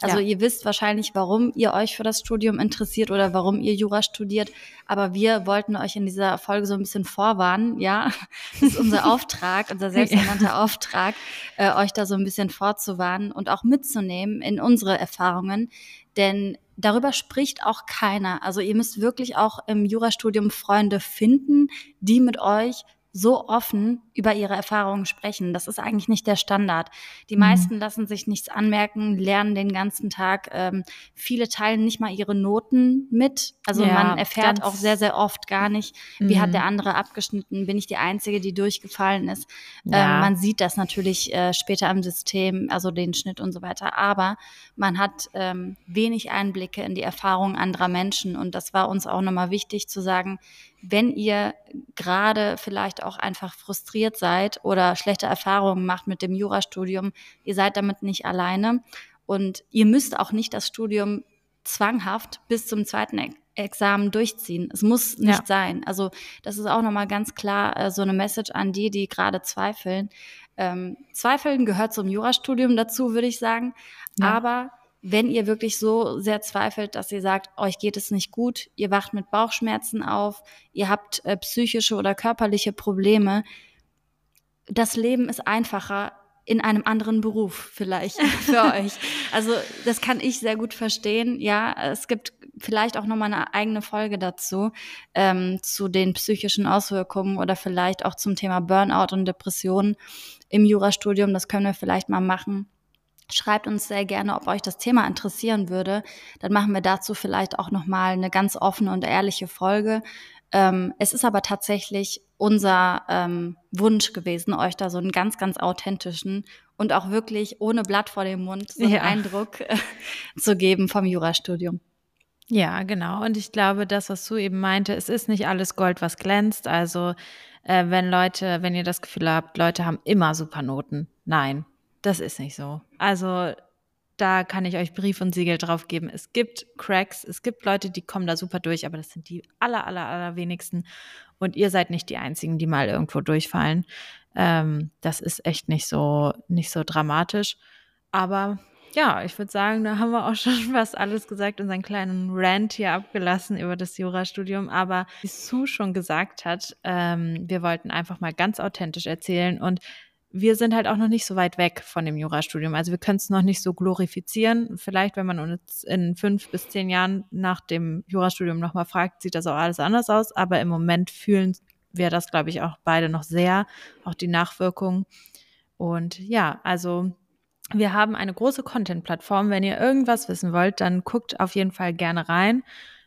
Also ja. ihr wisst wahrscheinlich, warum ihr euch für das Studium interessiert oder warum ihr Jura studiert. Aber wir wollten euch in dieser Folge so ein bisschen vorwarnen. Ja, das ist unser Auftrag, unser selbsternannter. Auftrag, äh, euch da so ein bisschen vorzuwarnen und auch mitzunehmen in unsere Erfahrungen. Denn darüber spricht auch keiner. Also ihr müsst wirklich auch im Jurastudium Freunde finden, die mit euch so offen über ihre Erfahrungen sprechen. Das ist eigentlich nicht der Standard. Die mhm. meisten lassen sich nichts anmerken, lernen den ganzen Tag. Ähm, viele teilen nicht mal ihre Noten mit. Also ja, man erfährt auch sehr, sehr oft gar nicht, wie mhm. hat der andere abgeschnitten, bin ich die Einzige, die durchgefallen ist. Ja. Ähm, man sieht das natürlich äh, später im System, also den Schnitt und so weiter. Aber man hat ähm, wenig Einblicke in die Erfahrungen anderer Menschen. Und das war uns auch nochmal wichtig zu sagen, wenn ihr gerade vielleicht auch einfach frustriert seid oder schlechte Erfahrungen macht mit dem Jurastudium, ihr seid damit nicht alleine und ihr müsst auch nicht das Studium zwanghaft bis zum zweiten Examen durchziehen. Es muss nicht ja. sein. Also das ist auch nochmal ganz klar äh, so eine Message an die, die gerade zweifeln. Ähm, Zweifeln gehört zum Jurastudium dazu, würde ich sagen. Ja. Aber wenn ihr wirklich so sehr zweifelt, dass ihr sagt, euch geht es nicht gut, ihr wacht mit Bauchschmerzen auf, ihr habt äh, psychische oder körperliche Probleme, das Leben ist einfacher in einem anderen Beruf vielleicht für euch. Also das kann ich sehr gut verstehen. Ja, es gibt vielleicht auch nochmal eine eigene Folge dazu, ähm, zu den psychischen Auswirkungen oder vielleicht auch zum Thema Burnout und Depressionen im Jurastudium. Das können wir vielleicht mal machen. Schreibt uns sehr gerne, ob euch das Thema interessieren würde. Dann machen wir dazu vielleicht auch nochmal eine ganz offene und ehrliche Folge. Ähm, es ist aber tatsächlich unser ähm, Wunsch gewesen, euch da so einen ganz, ganz authentischen und auch wirklich ohne Blatt vor dem Mund so einen ja. Eindruck äh, zu geben vom Jurastudium. Ja, genau. Und ich glaube, das, was du eben meinte, es ist nicht alles Gold, was glänzt. Also äh, wenn Leute, wenn ihr das Gefühl habt, Leute haben immer super Noten. Nein, das ist nicht so. Also da kann ich euch Brief und Siegel drauf geben. Es gibt Cracks, es gibt Leute, die kommen da super durch, aber das sind die aller, aller, aller wenigsten. Und ihr seid nicht die einzigen, die mal irgendwo durchfallen. Ähm, das ist echt nicht so, nicht so dramatisch. Aber ja, ich würde sagen, da haben wir auch schon fast alles gesagt, unseren kleinen Rant hier abgelassen über das Jurastudium. Aber wie Sue schon gesagt hat, ähm, wir wollten einfach mal ganz authentisch erzählen und wir sind halt auch noch nicht so weit weg von dem Jurastudium. Also wir können es noch nicht so glorifizieren. Vielleicht, wenn man uns in fünf bis zehn Jahren nach dem Jurastudium nochmal fragt, sieht das auch alles anders aus. Aber im Moment fühlen wir das, glaube ich, auch beide noch sehr, auch die Nachwirkungen. Und ja, also wir haben eine große Content-Plattform. Wenn ihr irgendwas wissen wollt, dann guckt auf jeden Fall gerne rein.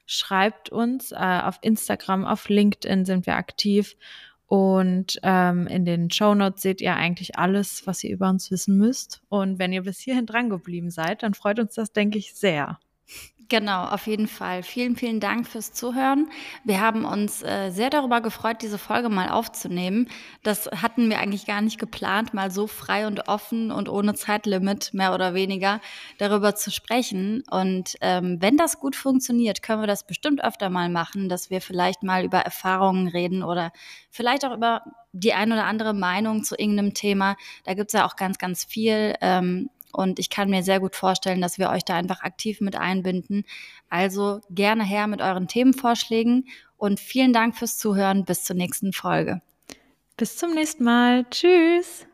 Schreibt uns. Äh, auf Instagram, auf LinkedIn sind wir aktiv. Und ähm, in den Show Notes seht ihr eigentlich alles, was ihr über uns wissen müsst. Und wenn ihr bis hierhin dran geblieben seid, dann freut uns das, denke ich, sehr. Genau, auf jeden Fall. Vielen, vielen Dank fürs Zuhören. Wir haben uns äh, sehr darüber gefreut, diese Folge mal aufzunehmen. Das hatten wir eigentlich gar nicht geplant, mal so frei und offen und ohne Zeitlimit mehr oder weniger darüber zu sprechen. Und ähm, wenn das gut funktioniert, können wir das bestimmt öfter mal machen, dass wir vielleicht mal über Erfahrungen reden oder vielleicht auch über die ein oder andere Meinung zu irgendeinem Thema. Da gibt's ja auch ganz, ganz viel. Ähm, und ich kann mir sehr gut vorstellen, dass wir euch da einfach aktiv mit einbinden. Also gerne her mit euren Themenvorschlägen und vielen Dank fürs Zuhören. Bis zur nächsten Folge. Bis zum nächsten Mal. Tschüss.